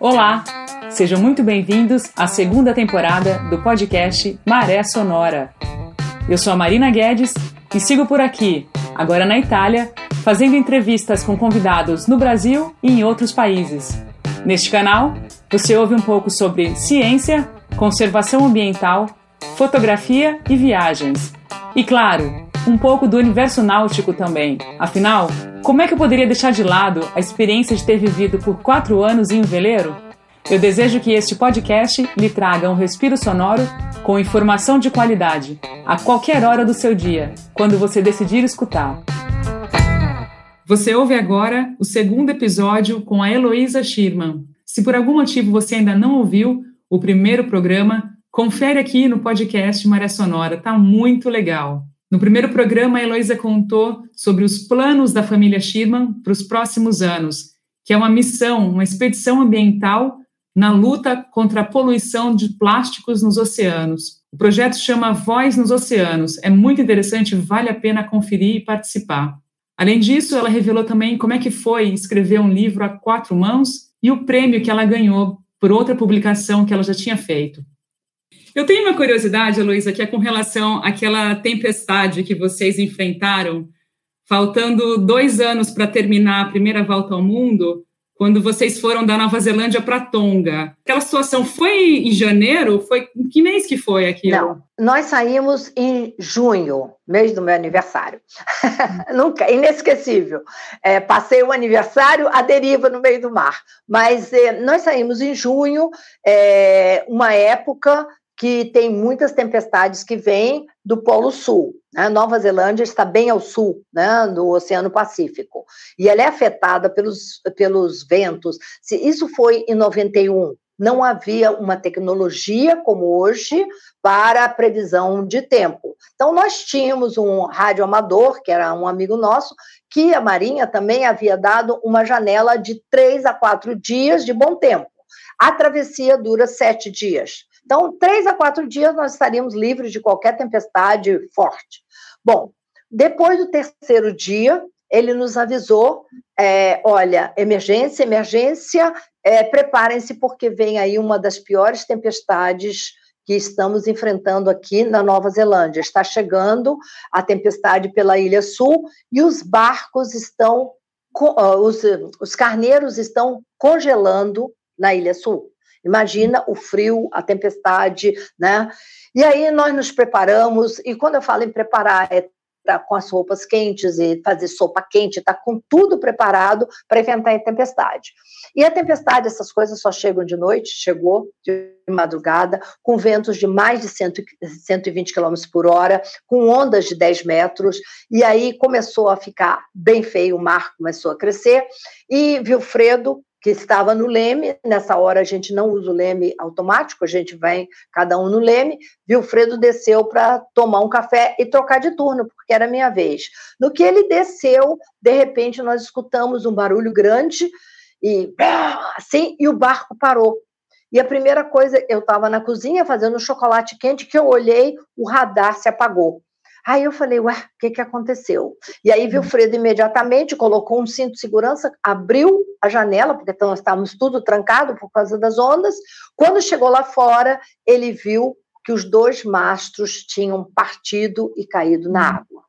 Olá, sejam muito bem-vindos à segunda temporada do podcast Maré Sonora. Eu sou a Marina Guedes e sigo por aqui, agora na Itália, fazendo entrevistas com convidados no Brasil e em outros países. Neste canal, você ouve um pouco sobre ciência, conservação ambiental, fotografia e viagens. E claro, um pouco do universo náutico também. Afinal, como é que eu poderia deixar de lado a experiência de ter vivido por quatro anos em um veleiro? Eu desejo que este podcast lhe traga um respiro sonoro com informação de qualidade, a qualquer hora do seu dia, quando você decidir escutar. Você ouve agora o segundo episódio com a Heloísa Schirman. Se por algum motivo você ainda não ouviu o primeiro programa, confere aqui no podcast Maré Sonora, tá muito legal. No primeiro programa, a Heloísa contou sobre os planos da família Schirman para os próximos anos, que é uma missão, uma expedição ambiental na luta contra a poluição de plásticos nos oceanos. O projeto chama Voz nos Oceanos. É muito interessante, vale a pena conferir e participar. Além disso, ela revelou também como é que foi escrever um livro a quatro mãos e o prêmio que ela ganhou por outra publicação que ela já tinha feito. Eu tenho uma curiosidade, Luísa, que é com relação àquela tempestade que vocês enfrentaram, faltando dois anos para terminar a primeira volta ao mundo quando vocês foram da Nova Zelândia para Tonga. Aquela situação foi em janeiro? Foi em que mês que foi aquilo? Não, nós saímos em junho, mês do meu aniversário. Nunca, inesquecível. É, passei o aniversário à deriva no meio do mar. Mas é, nós saímos em junho, é, uma época que tem muitas tempestades que vêm do Polo Sul. Né? Nova Zelândia está bem ao sul, né, no Oceano Pacífico, e ela é afetada pelos, pelos ventos. Se isso foi em 91, não havia uma tecnologia como hoje para a previsão de tempo. Então, nós tínhamos um rádio amador, que era um amigo nosso, que a Marinha também havia dado uma janela de três a quatro dias de bom tempo. A travessia dura sete dias. Então, três a quatro dias nós estaríamos livres de qualquer tempestade forte. Bom, depois do terceiro dia, ele nos avisou: é, olha, emergência, emergência, é, preparem-se, porque vem aí uma das piores tempestades que estamos enfrentando aqui na Nova Zelândia. Está chegando a tempestade pela Ilha Sul e os barcos estão, os, os carneiros estão congelando na Ilha Sul. Imagina o frio, a tempestade, né? E aí nós nos preparamos, e quando eu falo em preparar, é tá com as roupas quentes e fazer sopa quente, tá com tudo preparado para enfrentar a tempestade. E a tempestade, essas coisas só chegam de noite, chegou de madrugada, com ventos de mais de 100, 120 km por hora, com ondas de 10 metros, e aí começou a ficar bem feio, o mar começou a crescer, e Vilfredo que estava no leme, nessa hora a gente não usa o leme automático, a gente vai cada um no leme, Vilfredo desceu para tomar um café e trocar de turno, porque era minha vez. No que ele desceu, de repente nós escutamos um barulho grande e assim, e o barco parou. E a primeira coisa, eu estava na cozinha fazendo chocolate quente, que eu olhei, o radar se apagou. Aí eu falei, ué, o que, que aconteceu? E aí Vilfredo imediatamente colocou um cinto de segurança, abriu a janela, porque então estávamos tudo trancado por causa das ondas. Quando chegou lá fora, ele viu que os dois mastros tinham partido e caído na água.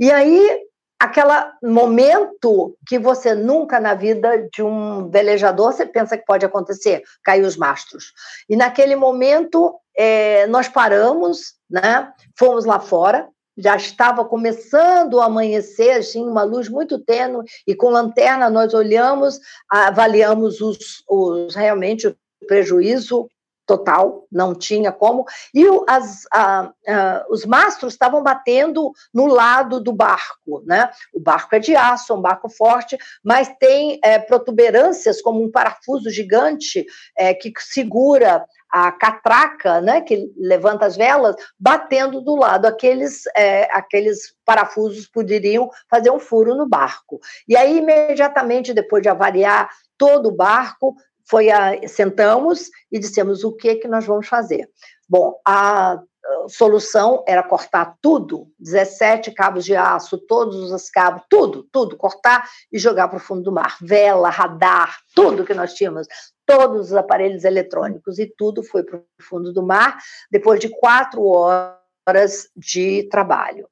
E aí, aquele momento que você nunca na vida de um velejador você pensa que pode acontecer, cair os mastros. E naquele momento é, nós paramos, né? Fomos lá fora, já estava começando a amanhecer, assim, uma luz muito tênue, e com lanterna nós olhamos, avaliamos os, os realmente o prejuízo total, não tinha como, e as, a, a, os mastros estavam batendo no lado do barco, né? O barco é de aço, é um barco forte, mas tem é, protuberâncias como um parafuso gigante é, que segura a catraca, né, que levanta as velas, batendo do lado. Aqueles, é, aqueles parafusos poderiam fazer um furo no barco. E aí, imediatamente depois de avaliar todo o barco, foi a, sentamos e dissemos o que que nós vamos fazer. Bom, a solução era cortar tudo, 17 cabos de aço, todos os cabos, tudo, tudo, cortar e jogar para o fundo do mar. Vela, radar, tudo que nós tínhamos, todos os aparelhos eletrônicos, e tudo foi para o fundo do mar, depois de quatro horas de trabalho.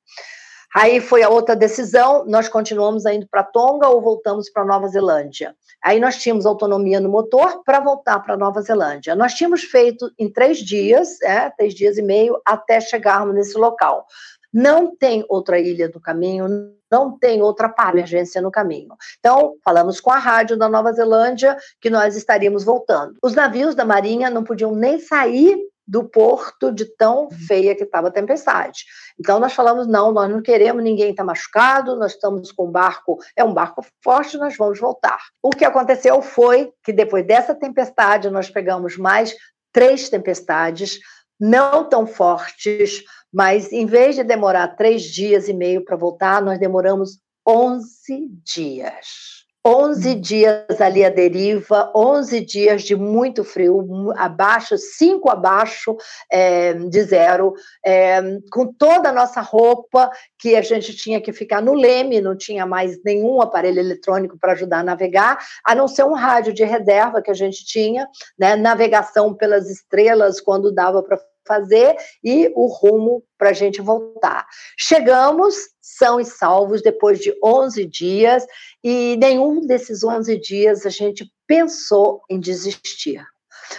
Aí foi a outra decisão, nós continuamos indo para Tonga ou voltamos para Nova Zelândia. Aí nós tínhamos autonomia no motor para voltar para Nova Zelândia. Nós tínhamos feito em três dias, é, três dias e meio, até chegarmos nesse local. Não tem outra ilha do caminho, não tem outra emergência no caminho. Então, falamos com a rádio da Nova Zelândia que nós estaríamos voltando. Os navios da Marinha não podiam nem sair do porto de tão uhum. feia que estava a tempestade. Então nós falamos não, nós não queremos ninguém estar tá machucado, nós estamos com um barco, é um barco forte, nós vamos voltar. O que aconteceu foi que depois dessa tempestade nós pegamos mais três tempestades, não tão fortes, mas em vez de demorar três dias e meio para voltar, nós demoramos 11 dias. 11 dias ali à deriva, 11 dias de muito frio, abaixo, 5 abaixo é, de zero, é, com toda a nossa roupa, que a gente tinha que ficar no leme, não tinha mais nenhum aparelho eletrônico para ajudar a navegar, a não ser um rádio de reserva que a gente tinha, né, navegação pelas estrelas quando dava para fazer e o rumo para a gente voltar. Chegamos são e salvos depois de 11 dias e nenhum desses 11 dias a gente pensou em desistir.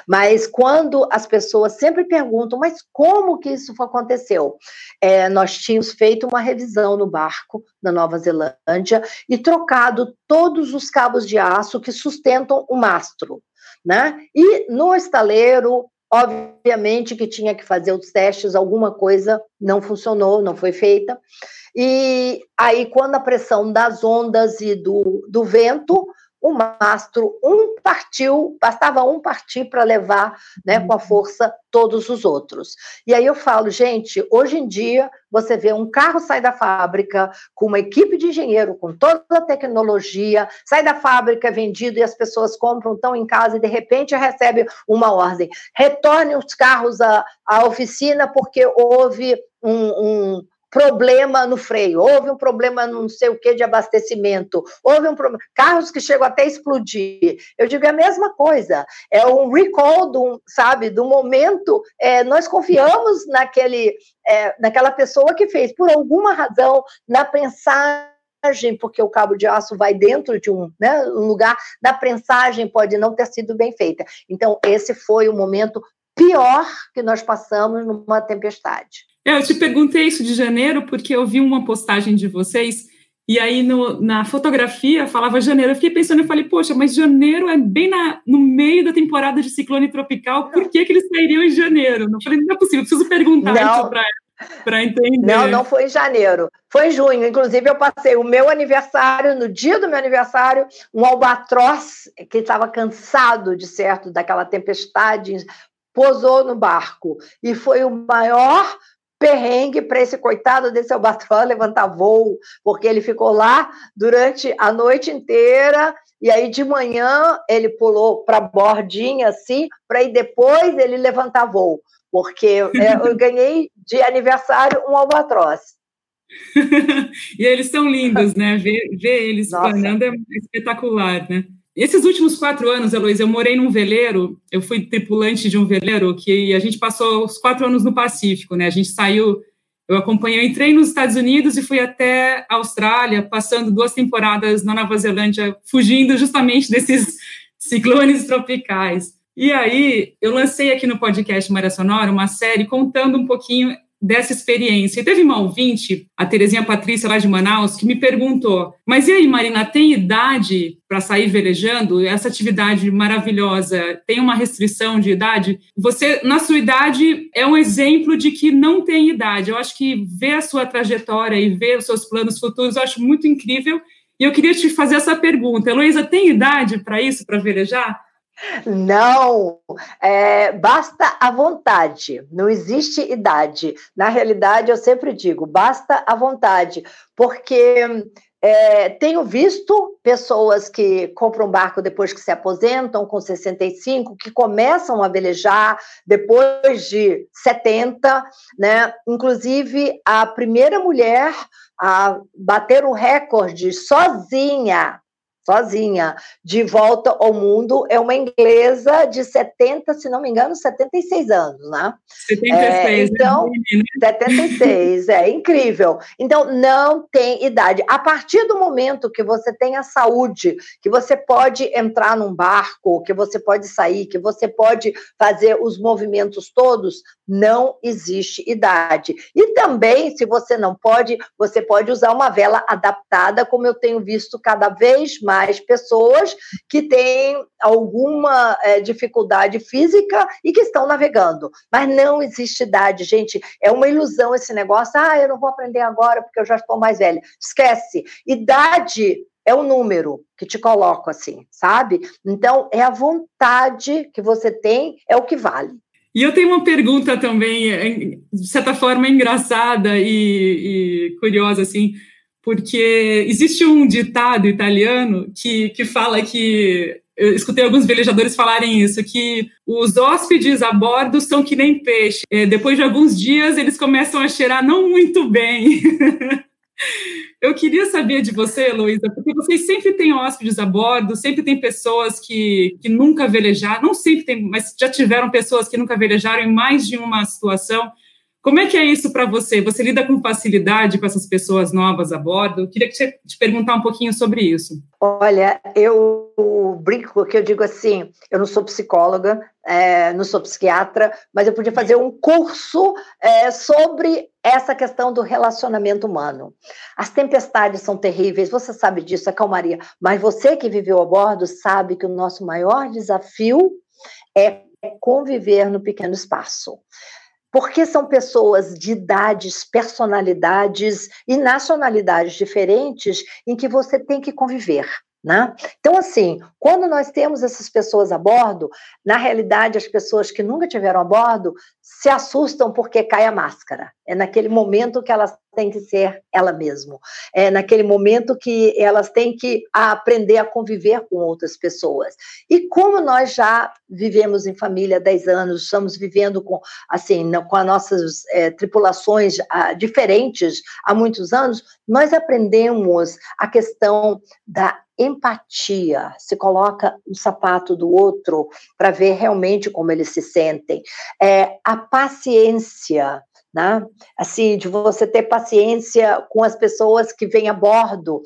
Mas quando as pessoas sempre perguntam, mas como que isso aconteceu? É, nós tínhamos feito uma revisão no barco na Nova Zelândia e trocado todos os cabos de aço que sustentam o mastro. Né? E no estaleiro, Obviamente que tinha que fazer os testes, alguma coisa não funcionou, não foi feita. E aí, quando a pressão das ondas e do, do vento o mastro, um partiu, bastava um partir para levar né, com a força todos os outros. E aí eu falo, gente, hoje em dia você vê um carro sai da fábrica com uma equipe de engenheiro, com toda a tecnologia, sai da fábrica, é vendido e as pessoas compram, estão em casa e de repente recebe uma ordem. Retorne os carros à, à oficina porque houve um, um problema no freio, houve um problema não sei o que de abastecimento, houve um problema, carros que chegam até a explodir. Eu digo é a mesma coisa, é um recall do, sabe, do momento. É, nós confiamos naquele, é, naquela pessoa que fez, por alguma razão, na prensagem porque o cabo de aço vai dentro de um, né, um lugar da prensagem pode não ter sido bem feita. Então esse foi o momento pior que nós passamos numa tempestade. É, eu te perguntei isso de janeiro porque eu vi uma postagem de vocês e aí no, na fotografia falava janeiro. Eu fiquei pensando, eu falei, poxa, mas janeiro é bem na, no meio da temporada de ciclone tropical, por que, que eles sairiam em janeiro? Eu falei, não é possível, preciso perguntar não. isso para para entender. Não, não foi em janeiro, foi em junho. Inclusive, eu passei o meu aniversário, no dia do meu aniversário, um albatroz que estava cansado de certo daquela tempestade, posou no barco. E foi o maior perrengue para esse coitado desse albatroz levantar voo, porque ele ficou lá durante a noite inteira e aí de manhã ele pulou para a bordinha assim, para aí depois ele levantar voo, porque é, eu ganhei de aniversário um albatroz. e eles são lindos, né? Ver, ver eles planando é espetacular, né? Esses últimos quatro anos, Heloísa, eu morei num veleiro, eu fui tripulante de um veleiro que a gente passou os quatro anos no Pacífico, né? A gente saiu, eu acompanhei, eu entrei nos Estados Unidos e fui até a Austrália, passando duas temporadas na Nova Zelândia, fugindo justamente desses ciclones tropicais. E aí, eu lancei aqui no podcast Maria Sonora uma série contando um pouquinho dessa experiência. E teve uma ouvinte, a Terezinha Patrícia, lá de Manaus, que me perguntou: Mas e aí, Marina, tem idade para sair velejando? Essa atividade maravilhosa tem uma restrição de idade? Você, na sua idade, é um exemplo de que não tem idade. Eu acho que ver a sua trajetória e ver os seus planos futuros, eu acho muito incrível. E eu queria te fazer essa pergunta: Heloísa, tem idade para isso, para velejar? Não, é, basta a vontade, não existe idade. Na realidade, eu sempre digo, basta a vontade, porque É, tenho visto pessoas que compram barco depois que se aposentam, com 65, que começam a velejar depois de 70, né? Inclusive, a primeira mulher a bater o recorde sozinha sozinha, de volta ao mundo, é uma inglesa de 70, se não me engano, 76 anos, né? 76, é, então, né? 76, é incrível. Então, não tem idade. A partir do momento que você tem a saúde, que você pode entrar num barco, que você pode sair, que você pode fazer os movimentos todos, não existe idade. E também, se você não pode, você pode usar uma vela adaptada, como eu tenho visto cada vez mais mais pessoas que têm alguma é, dificuldade física e que estão navegando. Mas não existe idade, gente. É uma ilusão esse negócio. Ah, eu não vou aprender agora porque eu já estou mais velha. Esquece. Idade é o número que te coloco assim, sabe? Então, é a vontade que você tem, é o que vale. E eu tenho uma pergunta também, é, de certa forma, engraçada e, e curiosa, assim porque existe um ditado italiano que, que fala que eu escutei alguns velejadores falarem isso, que os hóspedes a bordo são que nem peixe. É, depois de alguns dias, eles começam a cheirar não muito bem. eu queria saber de você, Luísa, porque vocês sempre têm hóspedes a bordo, sempre tem pessoas que, que nunca velejaram, não sempre tem, mas já tiveram pessoas que nunca velejaram em mais de uma situação. Como é que é isso para você? Você lida com facilidade com essas pessoas novas a bordo? Eu queria te perguntar um pouquinho sobre isso. Olha, eu brinco que eu digo assim, eu não sou psicóloga, é, não sou psiquiatra, mas eu podia fazer um curso é, sobre essa questão do relacionamento humano. As tempestades são terríveis, você sabe disso, a calmaria, mas você que viveu a bordo sabe que o nosso maior desafio é conviver no pequeno espaço porque são pessoas de idades, personalidades e nacionalidades diferentes em que você tem que conviver. Né? Então, assim, quando nós temos essas pessoas a bordo, na realidade, as pessoas que nunca tiveram a bordo se assustam porque cai a máscara. É naquele momento que elas têm que ser ela mesma. É naquele momento que elas têm que aprender a conviver com outras pessoas. E como nós já vivemos em família há 10 anos, estamos vivendo com, assim, com as nossas é, tripulações ah, diferentes há muitos anos, nós aprendemos a questão da empatia, se coloca no sapato do outro para ver realmente como eles se sentem. É, a paciência, né? Assim, de você ter paciência com as pessoas que vêm a bordo,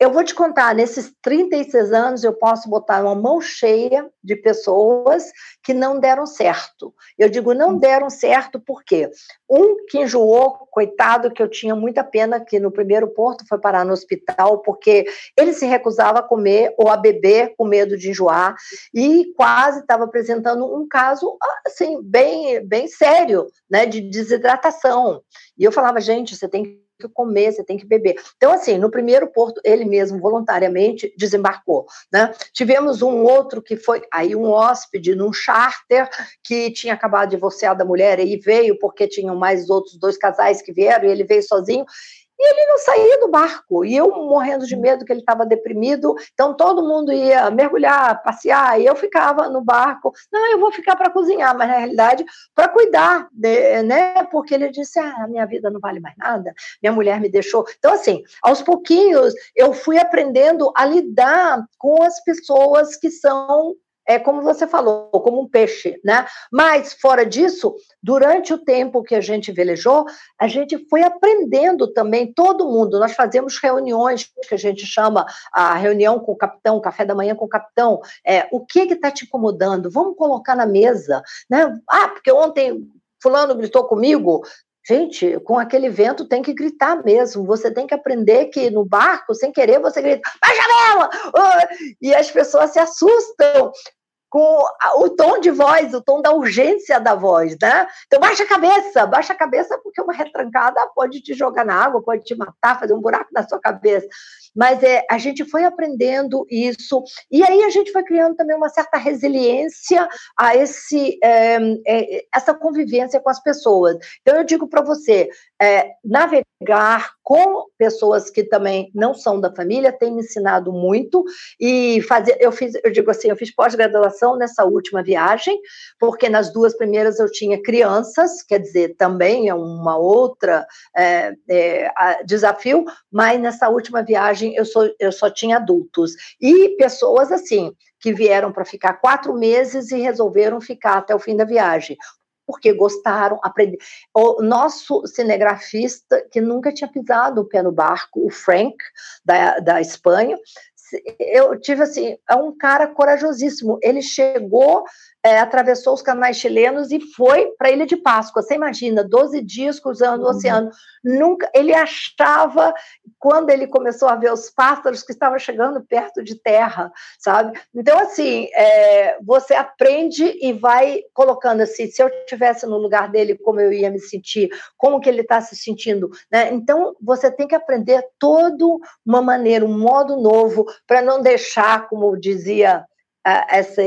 eu vou te contar, nesses 36 anos, eu posso botar uma mão cheia de pessoas que não deram certo. Eu digo não hum. deram certo porque um que enjoou, coitado, que eu tinha muita pena que no primeiro porto foi parar no hospital porque ele se recusava a comer ou a beber com medo de enjoar e quase estava apresentando um caso assim bem bem sério, né, de desidratação. E eu falava, gente, você tem que que comer, você tem que beber. Então, assim, no primeiro porto, ele mesmo voluntariamente desembarcou. Né? Tivemos um outro que foi aí um hóspede num charter que tinha acabado de divorciar da mulher e veio porque tinham mais outros dois casais que vieram e ele veio sozinho e ele não saía do barco, e eu morrendo de medo que ele estava deprimido, então todo mundo ia mergulhar, passear, e eu ficava no barco, não, eu vou ficar para cozinhar, mas na realidade para cuidar, né, porque ele disse, ah, minha vida não vale mais nada, minha mulher me deixou, então assim, aos pouquinhos eu fui aprendendo a lidar com as pessoas que são é como você falou, como um peixe, né? Mas fora disso, durante o tempo que a gente velejou, a gente foi aprendendo também todo mundo. Nós fazemos reuniões que a gente chama a reunião com o capitão, café da manhã com o capitão. É, o que está te incomodando? Vamos colocar na mesa, né? Ah, porque ontem fulano gritou comigo, Gente, com aquele vento tem que gritar mesmo. Você tem que aprender que no barco, sem querer, você grita, baixa a vela! E as pessoas se assustam. Com o tom de voz, o tom da urgência da voz, né? Então baixa a cabeça, baixa a cabeça porque uma retrancada pode te jogar na água, pode te matar, fazer um buraco na sua cabeça. Mas é, a gente foi aprendendo isso e aí a gente foi criando também uma certa resiliência a esse é, é, essa convivência com as pessoas. Então eu digo para você, é, navegar com pessoas que também não são da família tem me ensinado muito e fazer eu fiz eu digo assim eu fiz pós-graduação nessa última viagem porque nas duas primeiras eu tinha crianças quer dizer também é uma outra é, é, desafio mas nessa última viagem eu sou eu só tinha adultos e pessoas assim que vieram para ficar quatro meses e resolveram ficar até o fim da viagem porque gostaram, aprenderam. O nosso cinegrafista, que nunca tinha pisado o pé no barco, o Frank, da, da Espanha, eu tive assim, é um cara corajosíssimo. Ele chegou é, atravessou os canais chilenos e foi para a Ilha de Páscoa. Você imagina, 12 dias cruzando o uhum. oceano. Nunca, ele achava, quando ele começou a ver os pássaros, que estava chegando perto de terra, sabe? Então, assim, é, você aprende e vai colocando assim, se eu estivesse no lugar dele, como eu ia me sentir, como que ele está se sentindo, né? Então, você tem que aprender todo uma maneira, um modo novo, para não deixar, como dizia uh, essa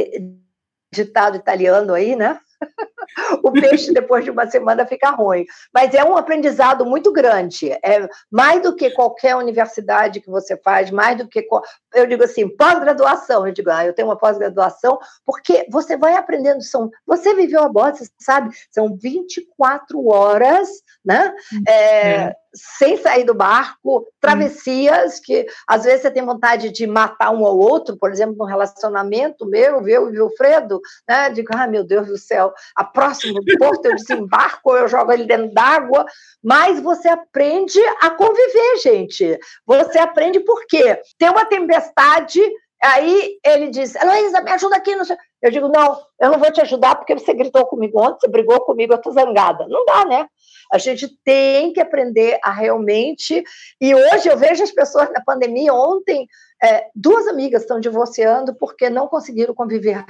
ditado italiano aí, né? o peixe depois de uma semana fica ruim. Mas é um aprendizado muito grande. É mais do que qualquer universidade que você faz, mais do que eu digo assim, pós-graduação. Eu digo, ah, eu tenho uma pós-graduação, porque você vai aprendendo. São, você viveu a bordo, você sabe, são 24 horas, né? Uhum. É, é sem sair do barco, travessias que às vezes você tem vontade de matar um ao outro, por exemplo, num relacionamento meu, eu e o Wilfredo, né? Digo, ah, meu Deus do céu, a próximo porto eu desembarco, eu jogo ele dentro d'água, mas você aprende a conviver, gente. Você aprende por quê? Tem uma tempestade, aí ele diz, Heloísa, me ajuda aqui. No... Eu digo, não, eu não vou te ajudar porque você gritou comigo ontem, você brigou comigo, eu tô zangada. Não dá, né? A gente tem que aprender a realmente. E hoje eu vejo as pessoas na pandemia. Ontem, é, duas amigas estão divorciando porque não conseguiram conviver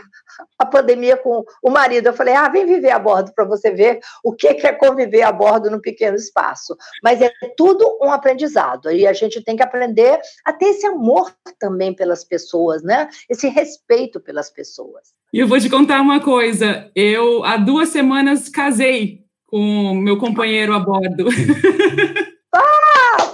a pandemia com o marido. Eu falei: ah, vem viver a bordo para você ver o que é conviver a bordo num pequeno espaço. Mas é tudo um aprendizado. E a gente tem que aprender a ter esse amor também pelas pessoas, né? Esse respeito pelas pessoas. E eu vou te contar uma coisa. Eu, há duas semanas, casei com meu companheiro a bordo.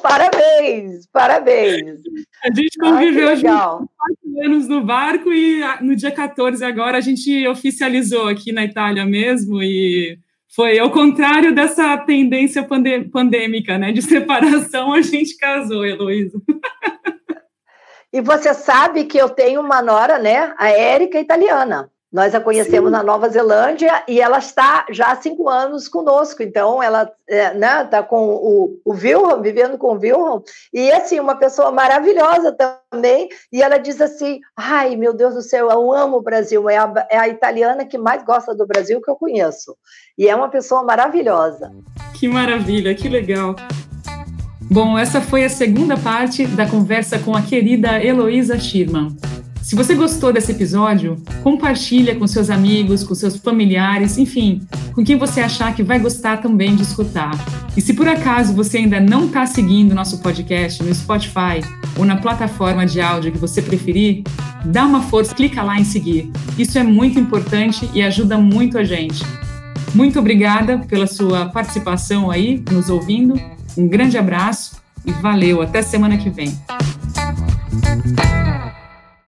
Ah, parabéns, parabéns. A gente conviveu Ai, quatro anos no barco e no dia 14 agora a gente oficializou aqui na Itália mesmo e foi ao contrário dessa tendência pandêmica, né, de separação, a gente casou, Heloísa. E você sabe que eu tenho uma nora, né, a Érica italiana. Nós a conhecemos Sim. na Nova Zelândia e ela está já há cinco anos conosco. Então, ela é, né, está com o, o Wilhelm, vivendo com o Wilhelm, e assim, uma pessoa maravilhosa também. E ela diz assim: Ai, meu Deus do céu, eu amo o Brasil. É a, é a italiana que mais gosta do Brasil que eu conheço. E é uma pessoa maravilhosa. Que maravilha, que legal. Bom, essa foi a segunda parte da conversa com a querida Heloísa Schirman. Se você gostou desse episódio, compartilha com seus amigos, com seus familiares, enfim, com quem você achar que vai gostar também de escutar. E se por acaso você ainda não está seguindo nosso podcast no Spotify ou na plataforma de áudio que você preferir, dá uma força, clica lá em seguir. Isso é muito importante e ajuda muito a gente. Muito obrigada pela sua participação aí, nos ouvindo. Um grande abraço e valeu. Até semana que vem.